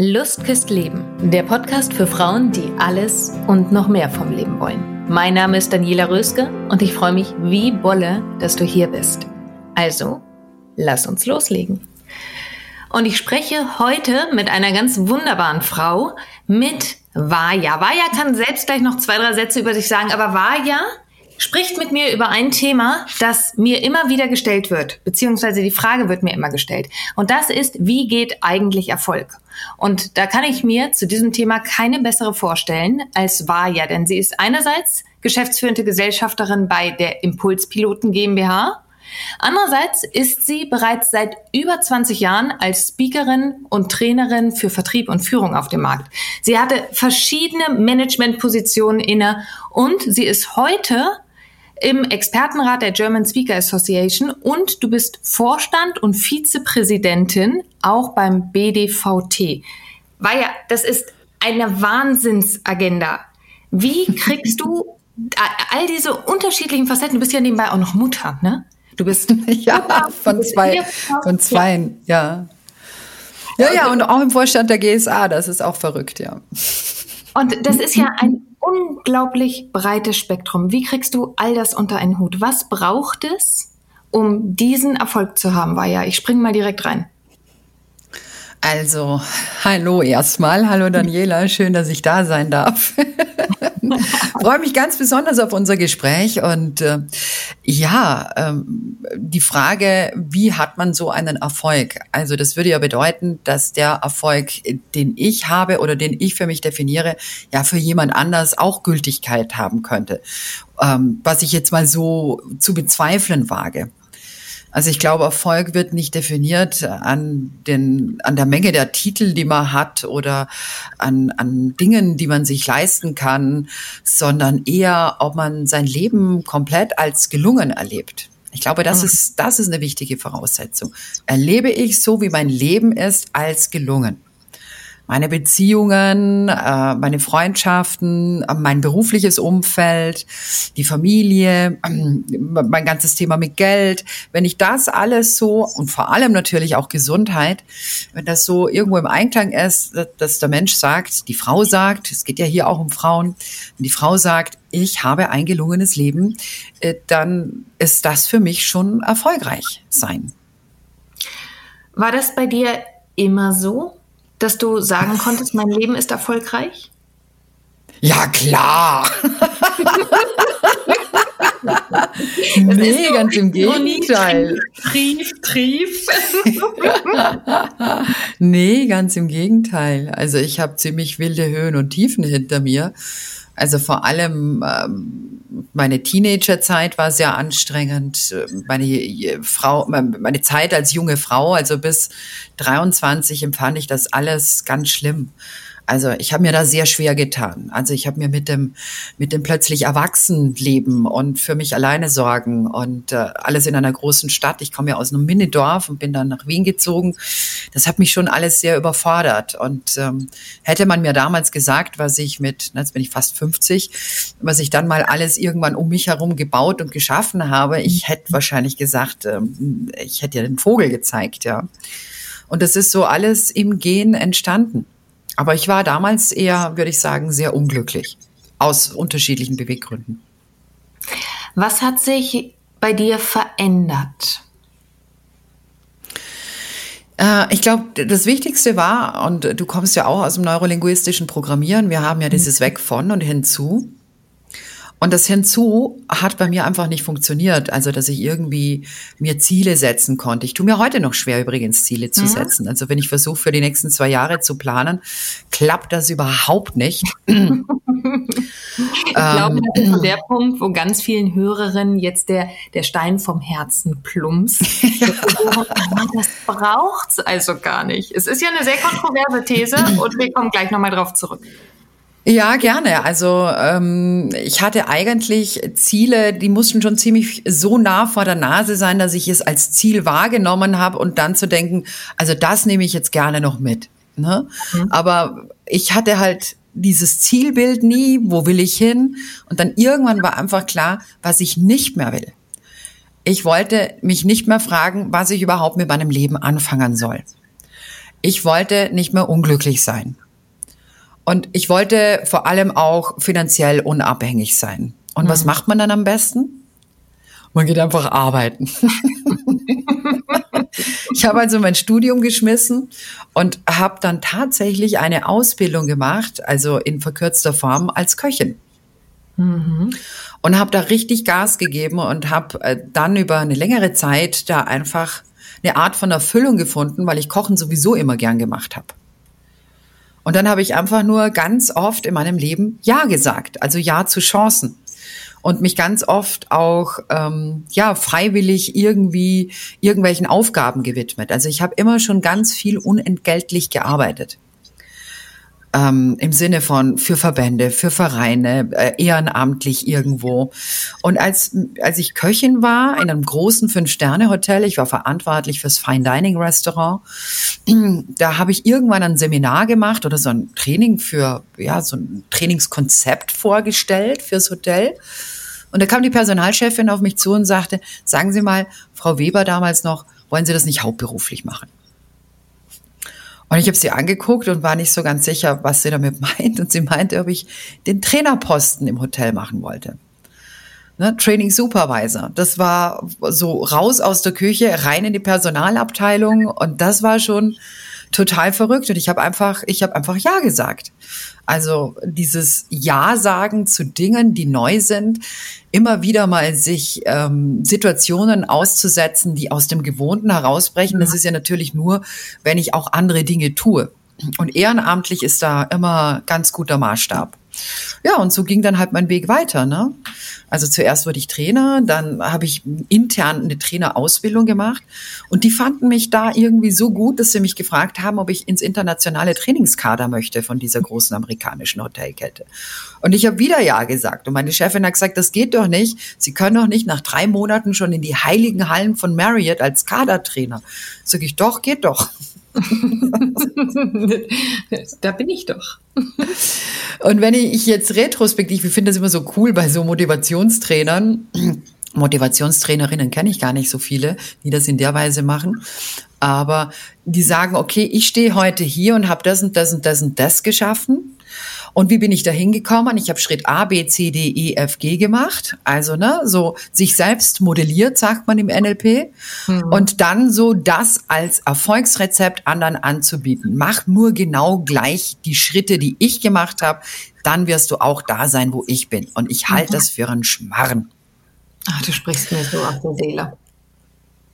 Lust küsst Leben, der Podcast für Frauen, die alles und noch mehr vom Leben wollen. Mein Name ist Daniela Röske und ich freue mich wie Bolle, dass du hier bist. Also, lass uns loslegen. Und ich spreche heute mit einer ganz wunderbaren Frau, mit Vaja. Vaja kann selbst gleich noch zwei, drei Sätze über sich sagen, aber Vaja spricht mit mir über ein Thema, das mir immer wieder gestellt wird, beziehungsweise die Frage wird mir immer gestellt. Und das ist, wie geht eigentlich Erfolg? Und da kann ich mir zu diesem Thema keine bessere vorstellen als Vaja, denn sie ist einerseits geschäftsführende Gesellschafterin bei der Impulspiloten GmbH. Andererseits ist sie bereits seit über 20 Jahren als Speakerin und Trainerin für Vertrieb und Führung auf dem Markt. Sie hatte verschiedene Managementpositionen inne und sie ist heute im Expertenrat der German Speaker Association und du bist Vorstand und Vizepräsidentin auch beim BDVT. Weil ja, das ist eine Wahnsinnsagenda. Wie kriegst du all diese unterschiedlichen Facetten? Du bist ja nebenbei auch noch Mutter, ne? Du bist ja Mutter, von zwei, von zwei, ja. Ja, ja, und auch im Vorstand der GSA, das ist auch verrückt, ja. Und das ist ja ein unglaublich breites Spektrum. Wie kriegst du all das unter einen Hut? Was braucht es, um diesen Erfolg zu haben? War ja, ich springe mal direkt rein. Also, hallo erstmal. Hallo Daniela, schön, dass ich da sein darf. Freue mich ganz besonders auf unser Gespräch und äh, ja, ähm, die Frage, wie hat man so einen Erfolg? Also das würde ja bedeuten, dass der Erfolg, den ich habe oder den ich für mich definiere, ja für jemand anders auch Gültigkeit haben könnte. Ähm, was ich jetzt mal so zu bezweifeln wage. Also ich glaube, Erfolg wird nicht definiert an, den, an der Menge der Titel, die man hat oder an, an Dingen, die man sich leisten kann, sondern eher, ob man sein Leben komplett als gelungen erlebt. Ich glaube, das mhm. ist, das ist eine wichtige Voraussetzung. Erlebe ich so, wie mein Leben ist, als gelungen meine Beziehungen, äh, meine Freundschaften, äh, mein berufliches Umfeld, die Familie, ähm, mein ganzes Thema mit Geld. Wenn ich das alles so und vor allem natürlich auch Gesundheit, wenn das so irgendwo im Einklang ist, dass der Mensch sagt, die Frau sagt, es geht ja hier auch um Frauen, wenn die Frau sagt, ich habe ein gelungenes Leben, äh, dann ist das für mich schon erfolgreich sein. War das bei dir immer so? Dass du sagen konntest, mein Leben ist erfolgreich? Ja, klar. nee, ganz im Gegenteil. Trief, trief. nee, ganz im Gegenteil. Also ich habe ziemlich wilde Höhen und Tiefen hinter mir. Also vor allem ähm, meine Teenagerzeit war sehr anstrengend. Meine äh, Frau, meine Zeit als junge Frau, also bis 23 empfand ich das alles ganz schlimm. Also ich habe mir da sehr schwer getan. Also ich habe mir mit dem mit dem plötzlich Erwachsenenleben und für mich alleine sorgen und äh, alles in einer großen Stadt. Ich komme ja aus einem Minidorf und bin dann nach Wien gezogen. Das hat mich schon alles sehr überfordert. Und ähm, hätte man mir damals gesagt, was ich mit, jetzt bin ich fast 50, was ich dann mal alles irgendwann um mich herum gebaut und geschaffen habe, ich hätte wahrscheinlich gesagt, ähm, ich hätte ja den Vogel gezeigt, ja. Und das ist so alles im Gehen entstanden. Aber ich war damals eher, würde ich sagen, sehr unglücklich. Aus unterschiedlichen Beweggründen. Was hat sich bei dir verändert? Äh, ich glaube, das Wichtigste war, und du kommst ja auch aus dem neurolinguistischen Programmieren, wir haben ja dieses mhm. Weg von und hinzu. Und das hinzu hat bei mir einfach nicht funktioniert. Also, dass ich irgendwie mir Ziele setzen konnte. Ich tue mir heute noch schwer, übrigens Ziele zu mhm. setzen. Also, wenn ich versuche, für die nächsten zwei Jahre zu planen, klappt das überhaupt nicht. ich glaube, das ist der Punkt, wo ganz vielen Hörerinnen jetzt der, der Stein vom Herzen plumpst. ja. Das braucht's also gar nicht. Es ist ja eine sehr kontroverse These und wir kommen gleich nochmal drauf zurück. Ja, gerne. Also ähm, ich hatte eigentlich Ziele, die mussten schon ziemlich so nah vor der Nase sein, dass ich es als Ziel wahrgenommen habe und dann zu denken, also das nehme ich jetzt gerne noch mit. Ne? Mhm. Aber ich hatte halt dieses Zielbild nie, wo will ich hin? Und dann irgendwann war einfach klar, was ich nicht mehr will. Ich wollte mich nicht mehr fragen, was ich überhaupt mit meinem Leben anfangen soll. ich wollte nicht mehr unglücklich sein. Und ich wollte vor allem auch finanziell unabhängig sein. Und mhm. was macht man dann am besten? Man geht einfach arbeiten. ich habe also mein Studium geschmissen und habe dann tatsächlich eine Ausbildung gemacht, also in verkürzter Form als Köchin. Mhm. Und habe da richtig Gas gegeben und habe äh, dann über eine längere Zeit da einfach eine Art von Erfüllung gefunden, weil ich Kochen sowieso immer gern gemacht habe. Und dann habe ich einfach nur ganz oft in meinem Leben Ja gesagt, also Ja zu Chancen und mich ganz oft auch ähm, ja freiwillig irgendwie irgendwelchen Aufgaben gewidmet. Also ich habe immer schon ganz viel unentgeltlich gearbeitet ähm, im Sinne von für Verbände, für Vereine, äh, ehrenamtlich irgendwo. Und als, als ich Köchin war in einem großen Fünf-Sterne-Hotel, ich war verantwortlich fürs Fine Dining Restaurant, da habe ich irgendwann ein Seminar gemacht oder so ein Training für, ja, so ein Trainingskonzept vorgestellt fürs Hotel. Und da kam die Personalchefin auf mich zu und sagte, sagen Sie mal, Frau Weber damals noch, wollen Sie das nicht hauptberuflich machen? Und ich habe sie angeguckt und war nicht so ganz sicher, was sie damit meint. Und sie meinte, ob ich den Trainerposten im Hotel machen wollte. Ne, Training Supervisor. Das war so raus aus der Küche, rein in die Personalabteilung. Und das war schon total verrückt. Und ich habe einfach, ich habe einfach Ja gesagt. Also dieses Ja sagen zu Dingen, die neu sind, immer wieder mal sich ähm, Situationen auszusetzen, die aus dem Gewohnten herausbrechen. Das ist ja natürlich nur, wenn ich auch andere Dinge tue. Und ehrenamtlich ist da immer ganz guter Maßstab. Ja, und so ging dann halt mein Weg weiter. Ne? Also zuerst wurde ich Trainer, dann habe ich intern eine Trainerausbildung gemacht und die fanden mich da irgendwie so gut, dass sie mich gefragt haben, ob ich ins internationale Trainingskader möchte von dieser großen amerikanischen Hotelkette. Und ich habe wieder ja gesagt und meine Chefin hat gesagt, das geht doch nicht. Sie können doch nicht nach drei Monaten schon in die heiligen Hallen von Marriott als Kadertrainer. Sag ich, doch, geht doch. da bin ich doch. Und wenn ich jetzt retrospektiv, ich finde das immer so cool bei so Motivationstrainern, Motivationstrainerinnen kenne ich gar nicht so viele, die das in der Weise machen. Aber die sagen, okay, ich stehe heute hier und habe das und das und das und das geschaffen. Und wie bin ich da hingekommen? Ich habe Schritt A, B, C, D, E, F, G gemacht. Also, ne, so sich selbst modelliert, sagt man im NLP. Mhm. Und dann so das als Erfolgsrezept anderen anzubieten. Mach nur genau gleich die Schritte, die ich gemacht habe. Dann wirst du auch da sein, wo ich bin. Und ich halte mhm. das für einen Schmarren. Ach, du sprichst mir so auf der Seele.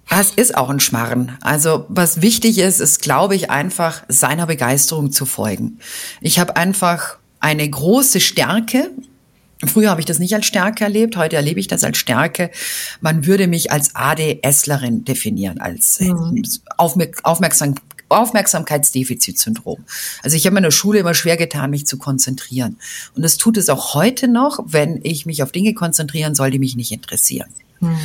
Das ist auch ein Schmarren. Also was wichtig ist, ist, glaube ich, einfach seiner Begeisterung zu folgen. Ich habe einfach eine große Stärke. Früher habe ich das nicht als Stärke erlebt, heute erlebe ich das als Stärke. Man würde mich als ADSlerin definieren, als mhm. Aufmerksam Aufmerksamkeitsdefizitsyndrom. Also ich habe in der Schule immer schwer getan, mich zu konzentrieren. Und das tut es auch heute noch, wenn ich mich auf Dinge konzentrieren soll, die mich nicht interessieren. Mhm.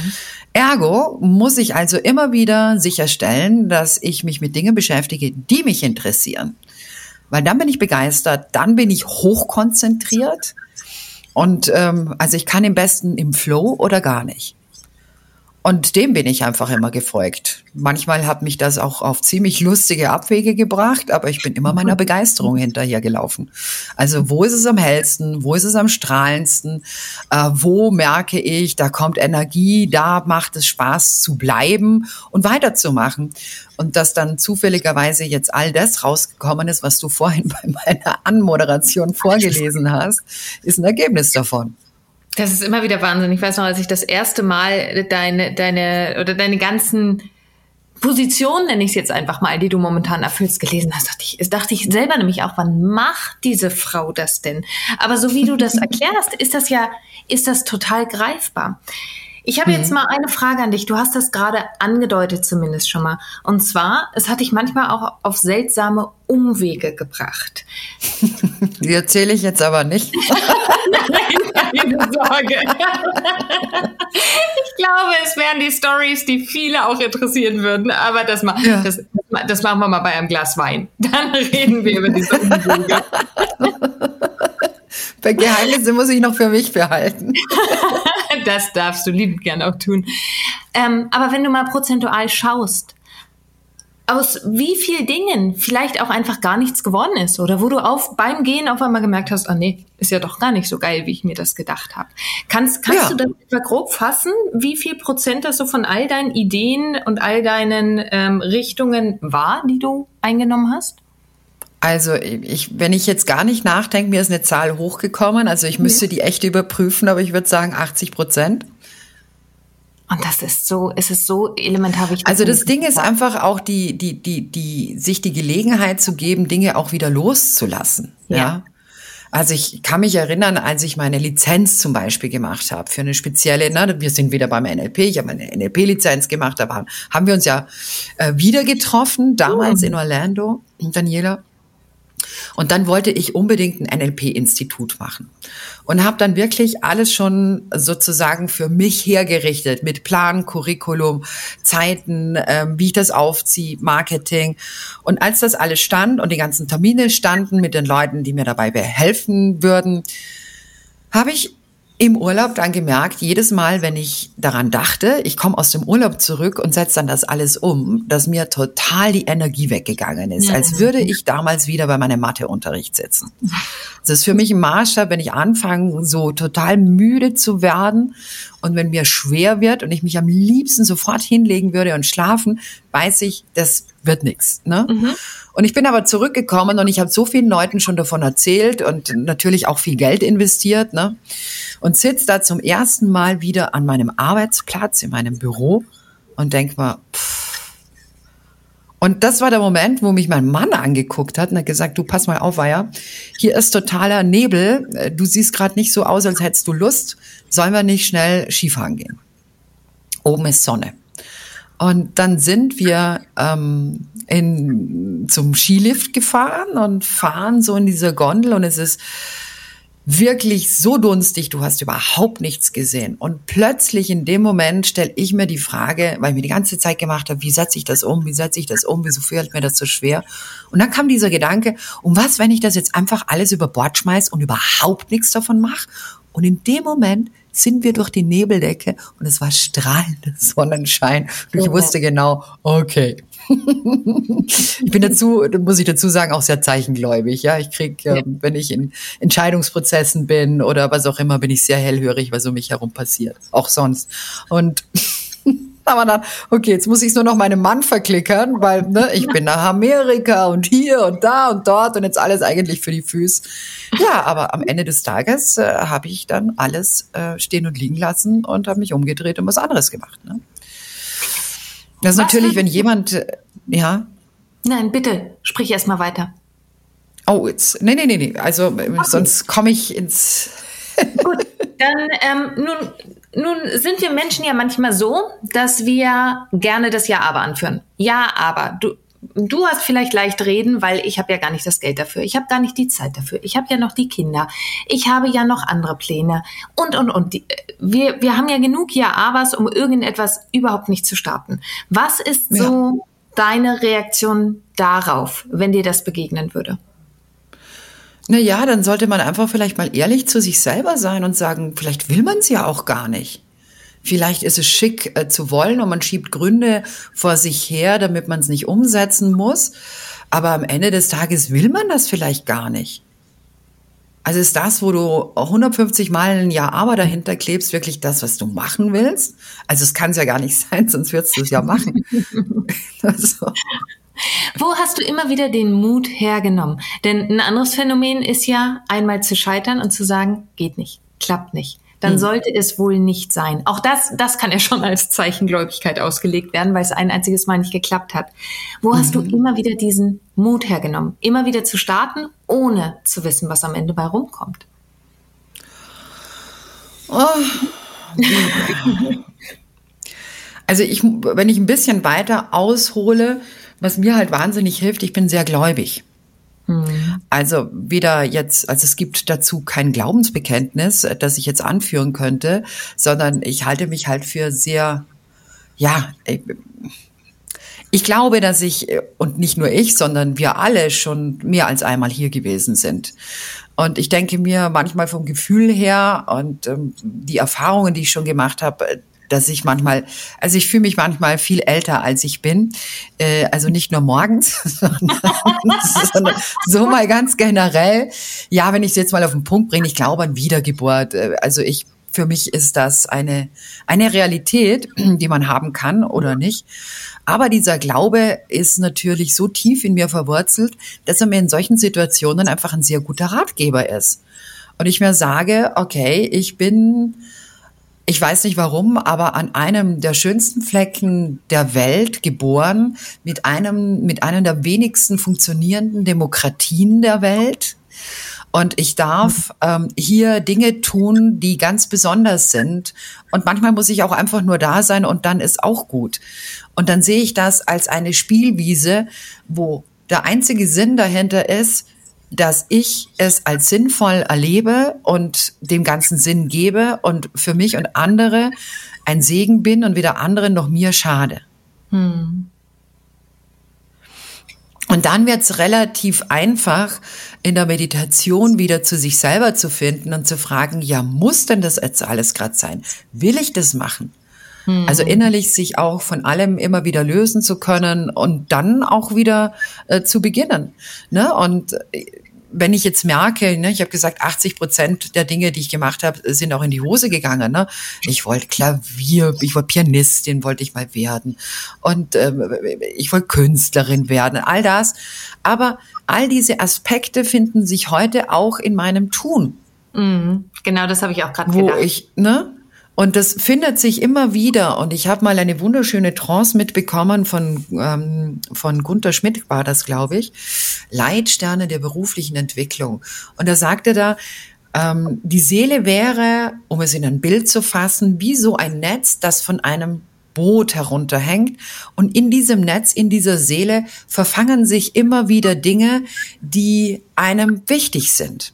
Ergo muss ich also immer wieder sicherstellen, dass ich mich mit Dingen beschäftige, die mich interessieren. Weil dann bin ich begeistert, dann bin ich hochkonzentriert und ähm, also ich kann im besten im Flow oder gar nicht. Und dem bin ich einfach immer gefolgt. Manchmal hat mich das auch auf ziemlich lustige Abwege gebracht, aber ich bin immer meiner Begeisterung hinterhergelaufen. Also wo ist es am hellsten, wo ist es am strahlendsten, äh, wo merke ich, da kommt Energie, da macht es Spaß zu bleiben und weiterzumachen. Und dass dann zufälligerweise jetzt all das rausgekommen ist, was du vorhin bei meiner Anmoderation vorgelesen hast, ist ein Ergebnis davon. Das ist immer wieder Wahnsinn. Ich weiß noch, als ich das erste Mal deine, deine oder deine ganzen Positionen, nenne ich es jetzt einfach mal, die du momentan erfüllst, gelesen hast, dachte ich, dachte ich selber nämlich auch, wann macht diese Frau das denn? Aber so wie du das erklärst, ist das ja, ist das total greifbar. Ich habe mhm. jetzt mal eine Frage an dich. Du hast das gerade angedeutet zumindest schon mal. Und zwar, es hat dich manchmal auch auf seltsame Umwege gebracht. Die erzähle ich jetzt aber nicht. Nein, keine Sorge. ich glaube, es wären die Stories, die viele auch interessieren würden. Aber das, ma ja. das, das machen wir mal bei einem Glas Wein. Dann reden wir über diese Umwege. Bei Geheimnisse muss ich noch für mich behalten. das darfst du liebend gern auch tun. Ähm, aber wenn du mal prozentual schaust, aus wie viel Dingen vielleicht auch einfach gar nichts geworden ist oder wo du auf beim Gehen auf einmal gemerkt hast, ah nee, ist ja doch gar nicht so geil, wie ich mir das gedacht habe. Kannst, kannst ja. du das etwa grob fassen, wie viel Prozent das so von all deinen Ideen und all deinen ähm, Richtungen war, die du eingenommen hast? Also ich, wenn ich jetzt gar nicht nachdenke, mir ist eine Zahl hochgekommen. Also ich müsste die echt überprüfen, aber ich würde sagen 80 Prozent. Und das ist so, es ist so elementar wichtig. Also das Ding ist einfach auch die, die, die, die, sich die Gelegenheit zu geben, Dinge auch wieder loszulassen. Ja. ja? Also ich kann mich erinnern, als ich meine Lizenz zum Beispiel gemacht habe für eine spezielle, ne, wir sind wieder beim NLP, ich habe eine NLP-Lizenz gemacht, da haben wir uns ja äh, wieder getroffen, damals oh. in Orlando, Daniela. Und dann wollte ich unbedingt ein NLP-Institut machen und habe dann wirklich alles schon sozusagen für mich hergerichtet mit Plan, Curriculum, Zeiten, ähm, wie ich das aufziehe, Marketing. Und als das alles stand und die ganzen Termine standen mit den Leuten, die mir dabei helfen würden, habe ich im Urlaub dann gemerkt, jedes Mal, wenn ich daran dachte, ich komme aus dem Urlaub zurück und setze dann das alles um, dass mir total die Energie weggegangen ist, ja. als würde ich damals wieder bei meinem Matheunterricht sitzen. Das ist für mich ein Maßstab, wenn ich anfange, so total müde zu werden und wenn mir schwer wird und ich mich am liebsten sofort hinlegen würde und schlafen, weiß ich, das wird nichts. Ne? Mhm. Und ich bin aber zurückgekommen und ich habe so vielen Leuten schon davon erzählt und natürlich auch viel Geld investiert. Ne? Und sitze da zum ersten Mal wieder an meinem Arbeitsplatz, in meinem Büro und denk mal, pff. Und das war der Moment, wo mich mein Mann angeguckt hat und hat gesagt, du pass mal auf, Weiher, hier ist totaler Nebel, du siehst gerade nicht so aus, als hättest du Lust, sollen wir nicht schnell Skifahren gehen? Oben ist Sonne. Und dann sind wir ähm, in, zum Skilift gefahren und fahren so in dieser Gondel und es ist wirklich so dunstig, du hast überhaupt nichts gesehen. Und plötzlich in dem Moment stelle ich mir die Frage, weil ich mir die ganze Zeit gemacht habe, wie setze ich das um, wie setze ich das um, wieso fällt mir das so schwer? Und dann kam dieser Gedanke, um was, wenn ich das jetzt einfach alles über Bord schmeiß und überhaupt nichts davon mache? Und in dem Moment sind wir durch die Nebeldecke und es war strahlender Sonnenschein. Und ich wusste genau, okay. ich bin dazu, muss ich dazu sagen, auch sehr zeichengläubig. Ja, ich krieg, äh, wenn ich in Entscheidungsprozessen bin oder was auch immer, bin ich sehr hellhörig, was um mich herum passiert. Auch sonst. Und aber dann, okay, jetzt muss ich nur noch meinem Mann verklickern, weil ne, ich bin nach Amerika und hier und da und dort und jetzt alles eigentlich für die Füße. Ja, aber am Ende des Tages äh, habe ich dann alles äh, stehen und liegen lassen und habe mich umgedreht und was anderes gemacht. Ne? Das ist natürlich, wenn jemand, äh, ja. Nein, bitte, sprich erst mal weiter. Oh, jetzt, nee, nee, nee, nee. Also okay. sonst komme ich ins. Gut, dann ähm, nun nun sind wir Menschen ja manchmal so, dass wir gerne das Ja aber anführen. Ja, aber du, du hast vielleicht leicht reden, weil ich habe ja gar nicht das Geld dafür. Ich habe gar nicht die Zeit dafür. Ich habe ja noch die Kinder. Ich habe ja noch andere Pläne. Und, und, und. Wir, wir haben ja genug Ja-Abers, um irgendetwas überhaupt nicht zu starten. Was ist ja. so deine Reaktion darauf, wenn dir das begegnen würde? Na ja, dann sollte man einfach vielleicht mal ehrlich zu sich selber sein und sagen, vielleicht will man es ja auch gar nicht. Vielleicht ist es schick äh, zu wollen und man schiebt Gründe vor sich her, damit man es nicht umsetzen muss. Aber am Ende des Tages will man das vielleicht gar nicht. Also ist das, wo du 150 Mal ein Jahr aber dahinter klebst, wirklich das, was du machen willst? Also es kann es ja gar nicht sein, sonst würdest du es ja machen. also. Wo hast du immer wieder den Mut hergenommen? Denn ein anderes Phänomen ist ja, einmal zu scheitern und zu sagen, geht nicht, klappt nicht. Dann hm. sollte es wohl nicht sein. Auch das, das kann ja schon als Zeichengläubigkeit ausgelegt werden, weil es ein einziges Mal nicht geklappt hat. Wo hast du mhm. immer wieder diesen Mut hergenommen? Immer wieder zu starten, ohne zu wissen, was am Ende bei rumkommt. Oh. Also ich, wenn ich ein bisschen weiter aushole, was mir halt wahnsinnig hilft, ich bin sehr gläubig. Mhm. Also weder jetzt, also es gibt dazu kein Glaubensbekenntnis, das ich jetzt anführen könnte, sondern ich halte mich halt für sehr, ja, ich glaube, dass ich, und nicht nur ich, sondern wir alle schon mehr als einmal hier gewesen sind. Und ich denke mir manchmal vom Gefühl her und ähm, die Erfahrungen, die ich schon gemacht habe, dass ich manchmal, also ich fühle mich manchmal viel älter, als ich bin. Äh, also nicht nur morgens, sondern, sondern so mal ganz generell. Ja, wenn ich es jetzt mal auf den Punkt bringe, ich glaube an Wiedergeburt. Äh, also ich für mich ist das eine, eine Realität, die man haben kann oder nicht. Aber dieser Glaube ist natürlich so tief in mir verwurzelt, dass er mir in solchen Situationen einfach ein sehr guter Ratgeber ist. Und ich mir sage, okay, ich bin, ich weiß nicht warum, aber an einem der schönsten Flecken der Welt geboren, mit einem, mit einer der wenigsten funktionierenden Demokratien der Welt. Und ich darf ähm, hier Dinge tun, die ganz besonders sind. Und manchmal muss ich auch einfach nur da sein und dann ist auch gut. Und dann sehe ich das als eine Spielwiese, wo der einzige Sinn dahinter ist, dass ich es als sinnvoll erlebe und dem ganzen Sinn gebe und für mich und andere ein Segen bin und weder anderen noch mir schade. Hm. Und dann wird es relativ einfach, in der Meditation wieder zu sich selber zu finden und zu fragen, ja, muss denn das jetzt alles gerade sein? Will ich das machen? Hm. Also innerlich sich auch von allem immer wieder lösen zu können und dann auch wieder äh, zu beginnen. Ne? Und äh, wenn ich jetzt merke, ne, ich habe gesagt, 80 Prozent der Dinge, die ich gemacht habe, sind auch in die Hose gegangen. Ne? Ich wollte Klavier, ich wollte Pianistin, wollte ich mal werden und ähm, ich wollte Künstlerin werden, all das. Aber all diese Aspekte finden sich heute auch in meinem Tun. Mhm, genau, das habe ich auch gerade gedacht. Wo ich, ne? Und das findet sich immer wieder. Und ich habe mal eine wunderschöne Trance mitbekommen von, ähm, von Gunther Schmidt, war das, glaube ich. Leitsterne der beruflichen Entwicklung. Und da sagte da, ähm, die Seele wäre, um es in ein Bild zu fassen, wie so ein Netz, das von einem Boot herunterhängt. Und in diesem Netz, in dieser Seele verfangen sich immer wieder Dinge, die einem wichtig sind.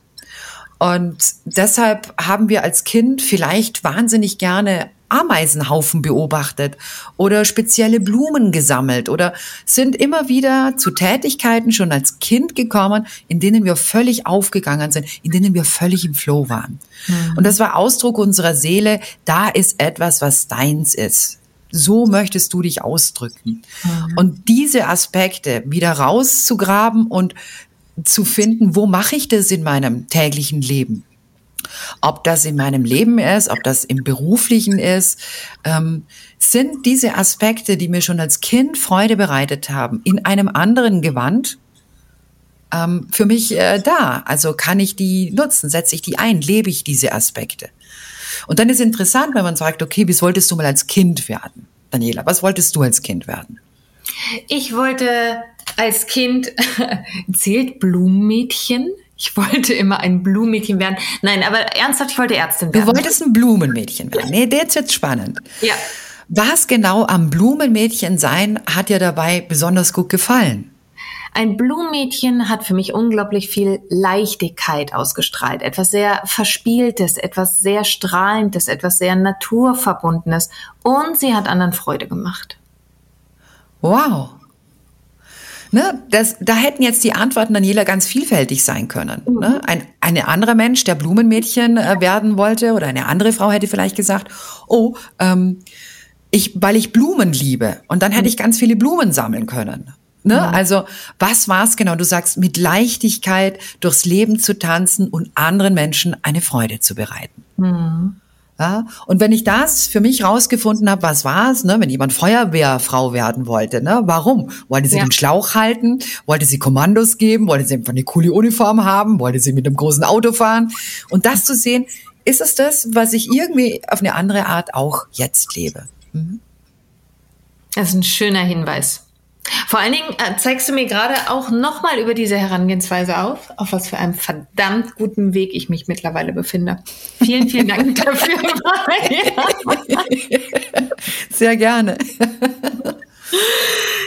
Und deshalb haben wir als Kind vielleicht wahnsinnig gerne Ameisenhaufen beobachtet oder spezielle Blumen gesammelt oder sind immer wieder zu Tätigkeiten schon als Kind gekommen, in denen wir völlig aufgegangen sind, in denen wir völlig im Flow waren. Mhm. Und das war Ausdruck unserer Seele, da ist etwas, was deins ist. So möchtest du dich ausdrücken. Mhm. Und diese Aspekte wieder rauszugraben und zu finden, wo mache ich das in meinem täglichen Leben? Ob das in meinem Leben ist, ob das im beruflichen ist, ähm, sind diese Aspekte, die mir schon als Kind Freude bereitet haben, in einem anderen Gewand ähm, für mich äh, da. Also kann ich die nutzen, setze ich die ein, lebe ich diese Aspekte. Und dann ist interessant, wenn man sagt, okay, wie wolltest du mal als Kind werden? Daniela, was wolltest du als Kind werden? Ich wollte als Kind zählt Blumenmädchen. Ich wollte immer ein Blumenmädchen werden. Nein, aber ernsthaft, ich wollte Ärztin werden. Du wolltest ein Blumenmädchen werden. Nee, jetzt wird's spannend. Ja. Was genau am Blumenmädchen sein hat dir dabei besonders gut gefallen? Ein Blumenmädchen hat für mich unglaublich viel Leichtigkeit ausgestrahlt. Etwas sehr Verspieltes, etwas sehr Strahlendes, etwas sehr Naturverbundenes. Und sie hat anderen Freude gemacht. Wow. Ne, das, da hätten jetzt die Antworten Daniela ganz vielfältig sein können. Mhm. Ne? Ein, ein anderer Mensch, der Blumenmädchen äh, werden wollte, oder eine andere Frau hätte vielleicht gesagt, oh, ähm, ich, weil ich Blumen liebe. Und dann hätte mhm. ich ganz viele Blumen sammeln können. Ne? Mhm. Also was war's genau? Du sagst, mit Leichtigkeit durchs Leben zu tanzen und anderen Menschen eine Freude zu bereiten. Mhm. Ja, und wenn ich das für mich rausgefunden habe, was war es, ne, wenn jemand Feuerwehrfrau werden wollte, ne, warum? Wollte sie ja. den Schlauch halten? Wollte sie Kommandos geben? Wollte sie einfach eine coole Uniform haben? Wollte sie mit einem großen Auto fahren? Und das zu sehen, ist es das, was ich irgendwie auf eine andere Art auch jetzt lebe? Mhm. Das ist ein schöner Hinweis. Vor allen Dingen äh, zeigst du mir gerade auch nochmal über diese Herangehensweise auf, auf was für einem verdammt guten Weg ich mich mittlerweile befinde. Vielen, vielen Dank dafür. Sehr gerne.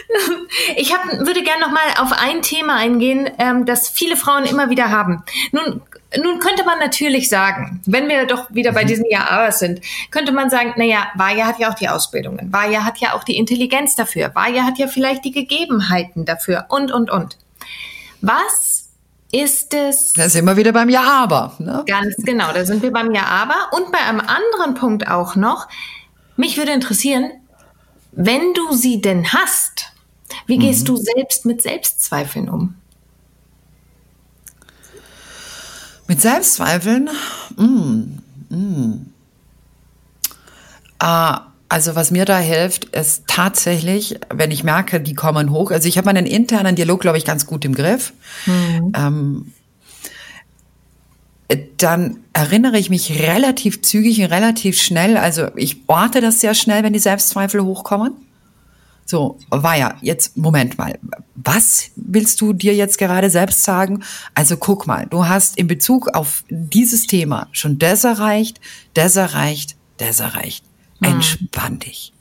Ich hab, würde gerne noch mal auf ein Thema eingehen, ähm, das viele Frauen immer wieder haben. Nun, nun könnte man natürlich sagen, wenn wir doch wieder bei mhm. diesen Ja-Aber sind, könnte man sagen, naja, Vaja hat ja auch die Ausbildungen, Vaja hat ja auch die Intelligenz dafür, Vaja hat ja vielleicht die Gegebenheiten dafür und, und, und. Was ist es? Da sind wir wieder beim Ja-Aber. Ne? Ganz genau, da sind wir beim Ja-Aber. Und bei einem anderen Punkt auch noch, Mich würde interessieren, wenn du sie denn hast, wie gehst mhm. du selbst mit Selbstzweifeln um? Mit Selbstzweifeln? Mm, mm. Ah, also was mir da hilft, ist tatsächlich, wenn ich merke, die kommen hoch. Also ich habe meinen internen Dialog, glaube ich, ganz gut im Griff. Mhm. Ähm, dann erinnere ich mich relativ zügig und relativ schnell. Also ich orte das sehr schnell, wenn die Selbstzweifel hochkommen. So, war ja, jetzt, Moment mal, was willst du dir jetzt gerade selbst sagen? Also guck mal, du hast in Bezug auf dieses Thema schon das erreicht, das erreicht, das erreicht. Hm. Entspann dich.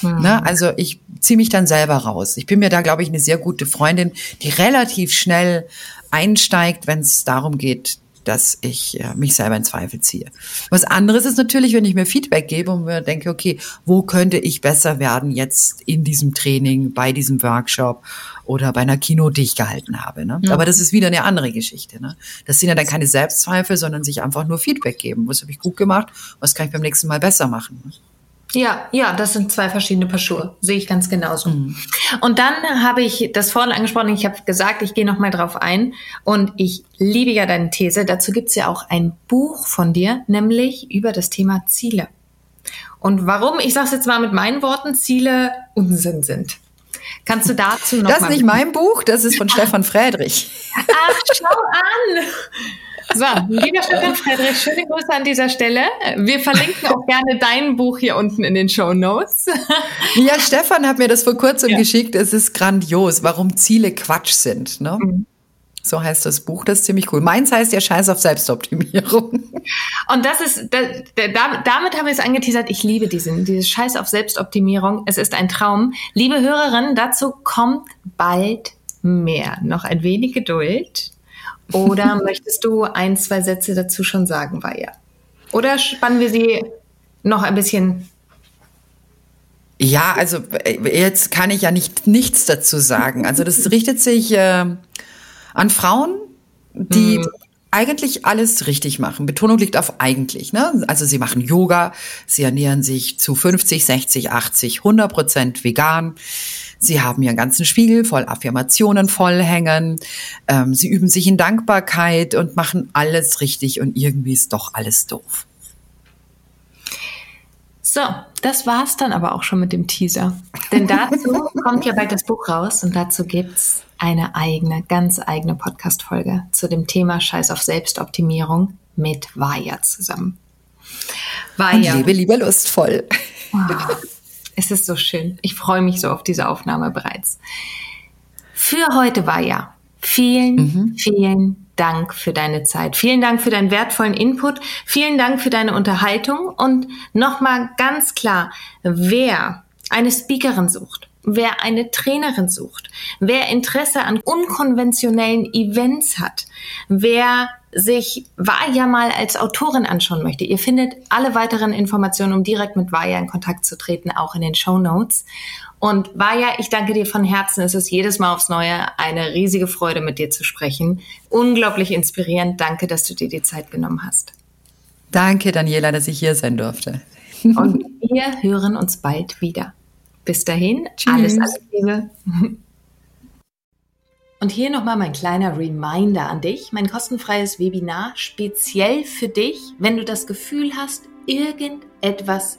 Hm. Na, also ich ziehe mich dann selber raus. Ich bin mir da, glaube ich, eine sehr gute Freundin, die relativ schnell einsteigt, wenn es darum geht, dass ich äh, mich selber in Zweifel ziehe. Was anderes ist natürlich, wenn ich mir Feedback gebe und mir denke, okay, wo könnte ich besser werden jetzt in diesem Training, bei diesem Workshop oder bei einer Kino, die ich gehalten habe. Ne? Ja. Aber das ist wieder eine andere Geschichte. Ne? Das sind ja dann keine Selbstzweifel, sondern sich einfach nur Feedback geben. Was habe ich gut gemacht? Was kann ich beim nächsten Mal besser machen? Ne? Ja, ja, das sind zwei verschiedene Paar Schuhe. Sehe ich ganz genauso. Mhm. Und dann habe ich das vorhin angesprochen, ich habe gesagt, ich gehe nochmal drauf ein. Und ich liebe ja deine These. Dazu gibt es ja auch ein Buch von dir, nämlich über das Thema Ziele. Und warum, ich sage es jetzt mal mit meinen Worten, Ziele Unsinn sind. Kannst du dazu noch Das ist nicht mein Buch, das ist von Stefan Friedrich. Ach, schau an! So, lieber Stefan Friedrich, schöne Grüße an dieser Stelle. Wir verlinken auch gerne dein Buch hier unten in den Show Notes. Ja, Stefan hat mir das vor kurzem ja. geschickt. Es ist grandios, warum Ziele Quatsch sind. Ne? Mhm. So heißt das Buch, das ist ziemlich cool. Meins heißt ja Scheiß auf Selbstoptimierung. Und das ist, da, da, damit haben wir es angeteasert. Ich liebe diesen, dieses Scheiß auf Selbstoptimierung. Es ist ein Traum. Liebe Hörerinnen, dazu kommt bald mehr. Noch ein wenig Geduld. Oder möchtest du ein, zwei Sätze dazu schon sagen, Vaya? Oder spannen wir sie noch ein bisschen? Ja, also äh, jetzt kann ich ja nicht nichts dazu sagen. Also das richtet sich äh, an Frauen, die mhm. Eigentlich alles richtig machen. Betonung liegt auf eigentlich. Ne? Also sie machen Yoga, sie ernähren sich zu 50, 60, 80, 100 Prozent vegan. Sie haben ihren ganzen Spiegel voll Affirmationen vollhängen. Ähm, sie üben sich in Dankbarkeit und machen alles richtig und irgendwie ist doch alles doof. So, das war's dann aber auch schon mit dem Teaser. Denn dazu kommt ja bald das Buch raus und dazu gibt's eine eigene, ganz eigene Podcast-Folge zu dem Thema Scheiß auf Selbstoptimierung mit Vaya zusammen. Vaya. Und lebe lieber lustvoll. Oh. Es ist so schön. Ich freue mich so auf diese Aufnahme bereits. Für heute ja vielen, mhm. vielen Dank für deine Zeit. Vielen Dank für deinen wertvollen Input. Vielen Dank für deine Unterhaltung. Und nochmal ganz klar, wer eine Speakerin sucht, wer eine Trainerin sucht, wer Interesse an unkonventionellen Events hat, wer sich Vaya mal als Autorin anschauen möchte, ihr findet alle weiteren Informationen, um direkt mit Vaya in Kontakt zu treten, auch in den Show Notes. Und Vaya, ich danke dir von Herzen. Es ist jedes Mal aufs Neue eine riesige Freude, mit dir zu sprechen. Unglaublich inspirierend. Danke, dass du dir die Zeit genommen hast. Danke, Daniela, dass ich hier sein durfte. Und wir hören uns bald wieder. Bis dahin, Tschüss. alles, alles Liebe. Und hier nochmal mein kleiner Reminder an dich, mein kostenfreies Webinar speziell für dich, wenn du das Gefühl hast, irgendetwas